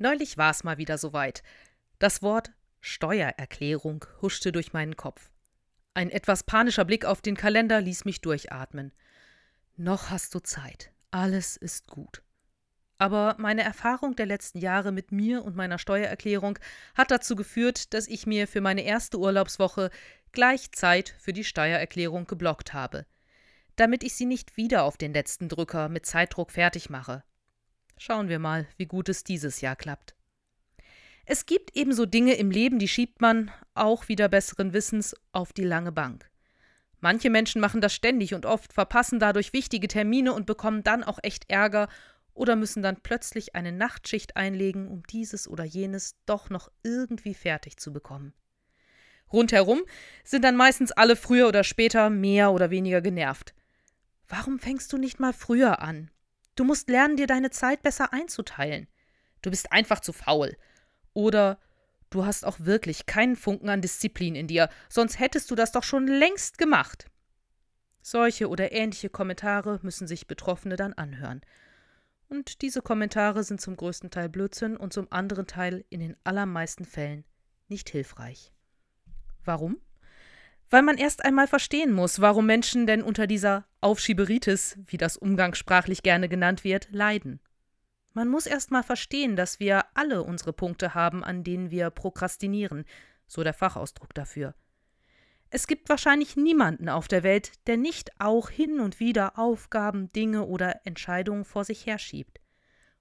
Neulich war es mal wieder soweit. Das Wort Steuererklärung huschte durch meinen Kopf. Ein etwas panischer Blick auf den Kalender ließ mich durchatmen. Noch hast du Zeit. Alles ist gut. Aber meine Erfahrung der letzten Jahre mit mir und meiner Steuererklärung hat dazu geführt, dass ich mir für meine erste Urlaubswoche gleich Zeit für die Steuererklärung geblockt habe, damit ich sie nicht wieder auf den letzten Drücker mit Zeitdruck fertig mache. Schauen wir mal, wie gut es dieses Jahr klappt. Es gibt ebenso Dinge im Leben, die schiebt man, auch wieder besseren Wissens, auf die lange Bank. Manche Menschen machen das ständig und oft verpassen dadurch wichtige Termine und bekommen dann auch echt Ärger oder müssen dann plötzlich eine Nachtschicht einlegen, um dieses oder jenes doch noch irgendwie fertig zu bekommen. Rundherum sind dann meistens alle früher oder später mehr oder weniger genervt. Warum fängst du nicht mal früher an? Du musst lernen, dir deine Zeit besser einzuteilen. Du bist einfach zu faul. Oder du hast auch wirklich keinen Funken an Disziplin in dir, sonst hättest du das doch schon längst gemacht. Solche oder ähnliche Kommentare müssen sich Betroffene dann anhören. Und diese Kommentare sind zum größten Teil Blödsinn und zum anderen Teil in den allermeisten Fällen nicht hilfreich. Warum? Weil man erst einmal verstehen muss, warum Menschen denn unter dieser Aufschieberitis, wie das umgangssprachlich gerne genannt wird, leiden. Man muss erst mal verstehen, dass wir alle unsere Punkte haben, an denen wir prokrastinieren, so der Fachausdruck dafür. Es gibt wahrscheinlich niemanden auf der Welt, der nicht auch hin und wieder Aufgaben, Dinge oder Entscheidungen vor sich herschiebt.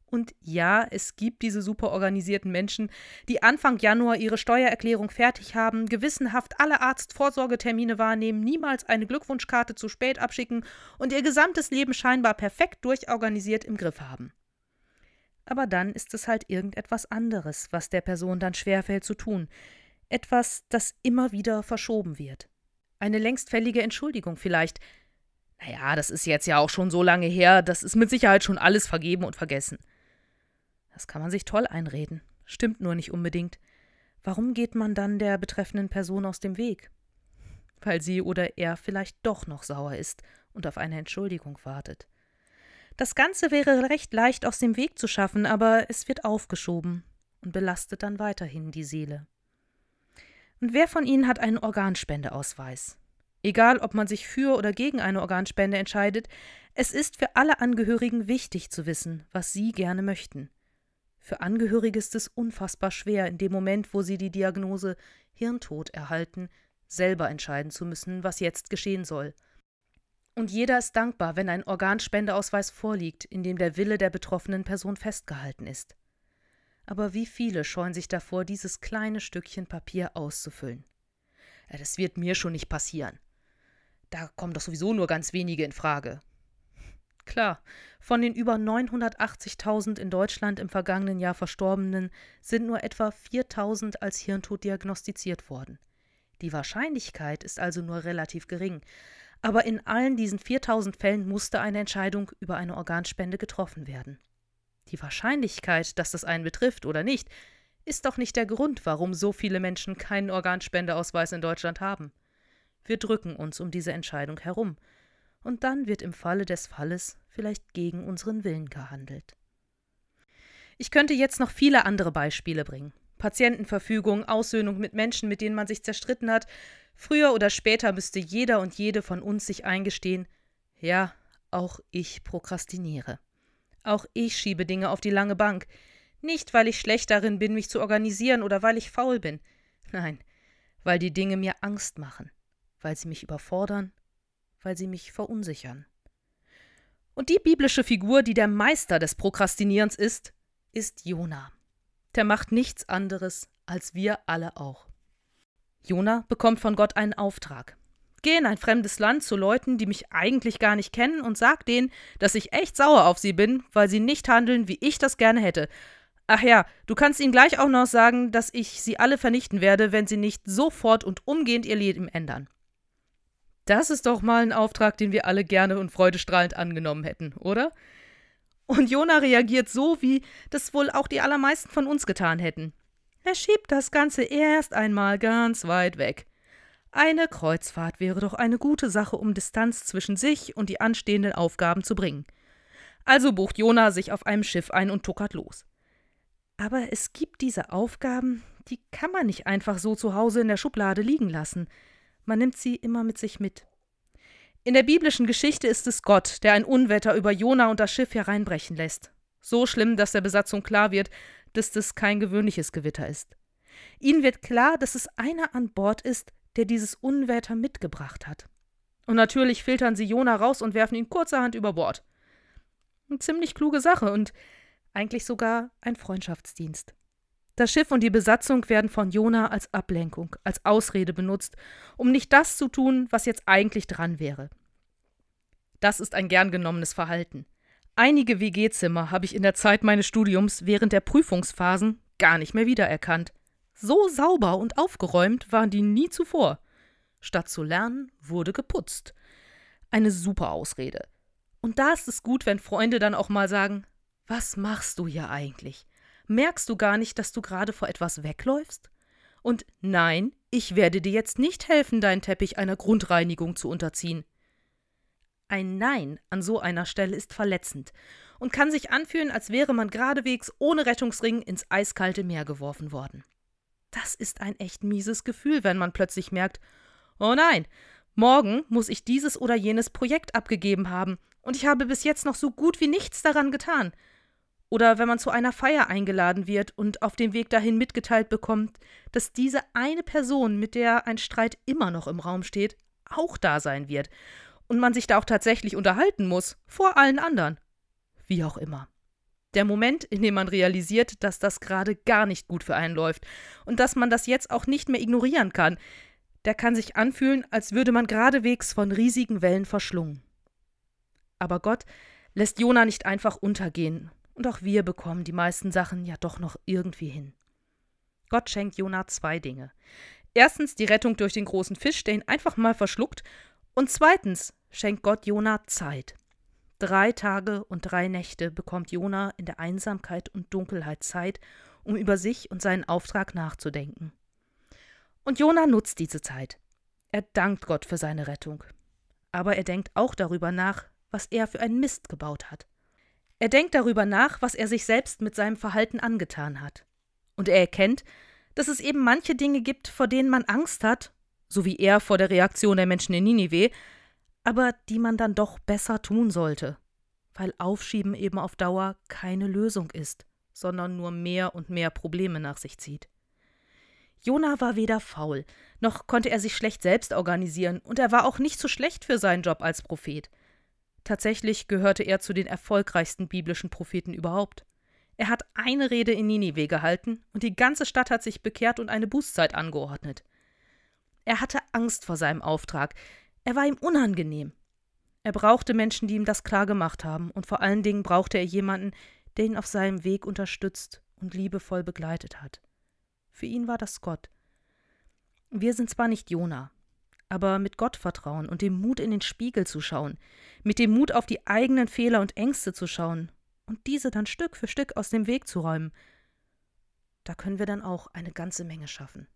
Und ja, es gibt diese super organisierten Menschen, die Anfang Januar ihre Steuererklärung fertig haben, gewissenhaft alle Arztvorsorgetermine wahrnehmen, niemals eine Glückwunschkarte zu spät abschicken und ihr gesamtes Leben scheinbar perfekt durchorganisiert im Griff haben. Aber dann ist es halt irgendetwas anderes, was der Person dann schwerfällt zu tun, etwas, das immer wieder verschoben wird. Eine längst fällige Entschuldigung vielleicht. Naja, das ist jetzt ja auch schon so lange her, das ist mit Sicherheit schon alles vergeben und vergessen. Das kann man sich toll einreden, stimmt nur nicht unbedingt. Warum geht man dann der betreffenden Person aus dem Weg? Weil sie oder er vielleicht doch noch sauer ist und auf eine Entschuldigung wartet. Das Ganze wäre recht leicht aus dem Weg zu schaffen, aber es wird aufgeschoben und belastet dann weiterhin die Seele. Und wer von Ihnen hat einen Organspendeausweis? Egal, ob man sich für oder gegen eine Organspende entscheidet, es ist für alle Angehörigen wichtig zu wissen, was sie gerne möchten. Für Angehörige ist es unfassbar schwer, in dem Moment, wo sie die Diagnose Hirntod erhalten, selber entscheiden zu müssen, was jetzt geschehen soll. Und jeder ist dankbar, wenn ein Organspendeausweis vorliegt, in dem der Wille der betroffenen Person festgehalten ist aber wie viele scheuen sich davor, dieses kleine Stückchen Papier auszufüllen. Ja, das wird mir schon nicht passieren. Da kommen doch sowieso nur ganz wenige in Frage. Klar, von den über 980.000 in Deutschland im vergangenen Jahr Verstorbenen sind nur etwa 4.000 als Hirntod diagnostiziert worden. Die Wahrscheinlichkeit ist also nur relativ gering, aber in allen diesen 4.000 Fällen musste eine Entscheidung über eine Organspende getroffen werden. Die Wahrscheinlichkeit, dass das einen betrifft oder nicht, ist doch nicht der Grund, warum so viele Menschen keinen Organspendeausweis in Deutschland haben. Wir drücken uns um diese Entscheidung herum, und dann wird im Falle des Falles vielleicht gegen unseren Willen gehandelt. Ich könnte jetzt noch viele andere Beispiele bringen. Patientenverfügung, Aussöhnung mit Menschen, mit denen man sich zerstritten hat. Früher oder später müsste jeder und jede von uns sich eingestehen, ja, auch ich prokrastiniere. Auch ich schiebe Dinge auf die lange Bank. Nicht, weil ich schlecht darin bin, mich zu organisieren oder weil ich faul bin. Nein, weil die Dinge mir Angst machen, weil sie mich überfordern, weil sie mich verunsichern. Und die biblische Figur, die der Meister des Prokrastinierens ist, ist Jona. Der macht nichts anderes als wir alle auch. Jona bekommt von Gott einen Auftrag. Geh in ein fremdes Land zu Leuten, die mich eigentlich gar nicht kennen, und sag denen, dass ich echt sauer auf sie bin, weil sie nicht handeln, wie ich das gerne hätte. Ach ja, du kannst ihnen gleich auch noch sagen, dass ich sie alle vernichten werde, wenn sie nicht sofort und umgehend ihr Leben ändern. Das ist doch mal ein Auftrag, den wir alle gerne und freudestrahlend angenommen hätten, oder? Und Jona reagiert so, wie das wohl auch die allermeisten von uns getan hätten. Er schiebt das Ganze erst einmal ganz weit weg. Eine Kreuzfahrt wäre doch eine gute Sache, um Distanz zwischen sich und die anstehenden Aufgaben zu bringen. Also bucht Jona sich auf einem Schiff ein und tuckert los. Aber es gibt diese Aufgaben, die kann man nicht einfach so zu Hause in der Schublade liegen lassen. Man nimmt sie immer mit sich mit. In der biblischen Geschichte ist es Gott, der ein Unwetter über Jona und das Schiff hereinbrechen lässt. So schlimm, dass der Besatzung klar wird, dass das kein gewöhnliches Gewitter ist. Ihnen wird klar, dass es einer an Bord ist, der dieses Unwetter mitgebracht hat. Und natürlich filtern sie Jona raus und werfen ihn kurzerhand über Bord. Eine ziemlich kluge Sache und eigentlich sogar ein Freundschaftsdienst. Das Schiff und die Besatzung werden von Jona als Ablenkung, als Ausrede benutzt, um nicht das zu tun, was jetzt eigentlich dran wäre. Das ist ein gern genommenes Verhalten. Einige WG-Zimmer habe ich in der Zeit meines Studiums während der Prüfungsphasen gar nicht mehr wiedererkannt. So sauber und aufgeräumt waren die nie zuvor. Statt zu lernen, wurde geputzt. Eine super Ausrede. Und da ist es gut, wenn Freunde dann auch mal sagen: Was machst du hier eigentlich? Merkst du gar nicht, dass du gerade vor etwas wegläufst? Und nein, ich werde dir jetzt nicht helfen, deinen Teppich einer Grundreinigung zu unterziehen. Ein Nein an so einer Stelle ist verletzend und kann sich anfühlen, als wäre man geradewegs ohne Rettungsring ins eiskalte Meer geworfen worden. Das ist ein echt mieses Gefühl, wenn man plötzlich merkt, oh nein, morgen muss ich dieses oder jenes Projekt abgegeben haben und ich habe bis jetzt noch so gut wie nichts daran getan. Oder wenn man zu einer Feier eingeladen wird und auf dem Weg dahin mitgeteilt bekommt, dass diese eine Person, mit der ein Streit immer noch im Raum steht, auch da sein wird und man sich da auch tatsächlich unterhalten muss, vor allen anderen. Wie auch immer. Der Moment, in dem man realisiert, dass das gerade gar nicht gut für einen läuft und dass man das jetzt auch nicht mehr ignorieren kann, der kann sich anfühlen, als würde man geradewegs von riesigen Wellen verschlungen. Aber Gott lässt Jona nicht einfach untergehen, und auch wir bekommen die meisten Sachen ja doch noch irgendwie hin. Gott schenkt Jona zwei Dinge. Erstens die Rettung durch den großen Fisch, der ihn einfach mal verschluckt, und zweitens schenkt Gott Jona Zeit. Drei Tage und drei Nächte bekommt Jona in der Einsamkeit und Dunkelheit Zeit, um über sich und seinen Auftrag nachzudenken. Und Jona nutzt diese Zeit. Er dankt Gott für seine Rettung. Aber er denkt auch darüber nach, was er für einen Mist gebaut hat. Er denkt darüber nach, was er sich selbst mit seinem Verhalten angetan hat. Und er erkennt, dass es eben manche Dinge gibt, vor denen man Angst hat, so wie er vor der Reaktion der Menschen in Ninive, aber die man dann doch besser tun sollte, weil Aufschieben eben auf Dauer keine Lösung ist, sondern nur mehr und mehr Probleme nach sich zieht. Jona war weder faul, noch konnte er sich schlecht selbst organisieren, und er war auch nicht so schlecht für seinen Job als Prophet. Tatsächlich gehörte er zu den erfolgreichsten biblischen Propheten überhaupt. Er hat eine Rede in Ninive gehalten, und die ganze Stadt hat sich bekehrt und eine Bußzeit angeordnet. Er hatte Angst vor seinem Auftrag, er war ihm unangenehm. Er brauchte Menschen, die ihm das klar gemacht haben, und vor allen Dingen brauchte er jemanden, der ihn auf seinem Weg unterstützt und liebevoll begleitet hat. Für ihn war das Gott. Wir sind zwar nicht Jona, aber mit Gottvertrauen und dem Mut in den Spiegel zu schauen, mit dem Mut auf die eigenen Fehler und Ängste zu schauen. Und diese dann Stück für Stück aus dem Weg zu räumen, da können wir dann auch eine ganze Menge schaffen.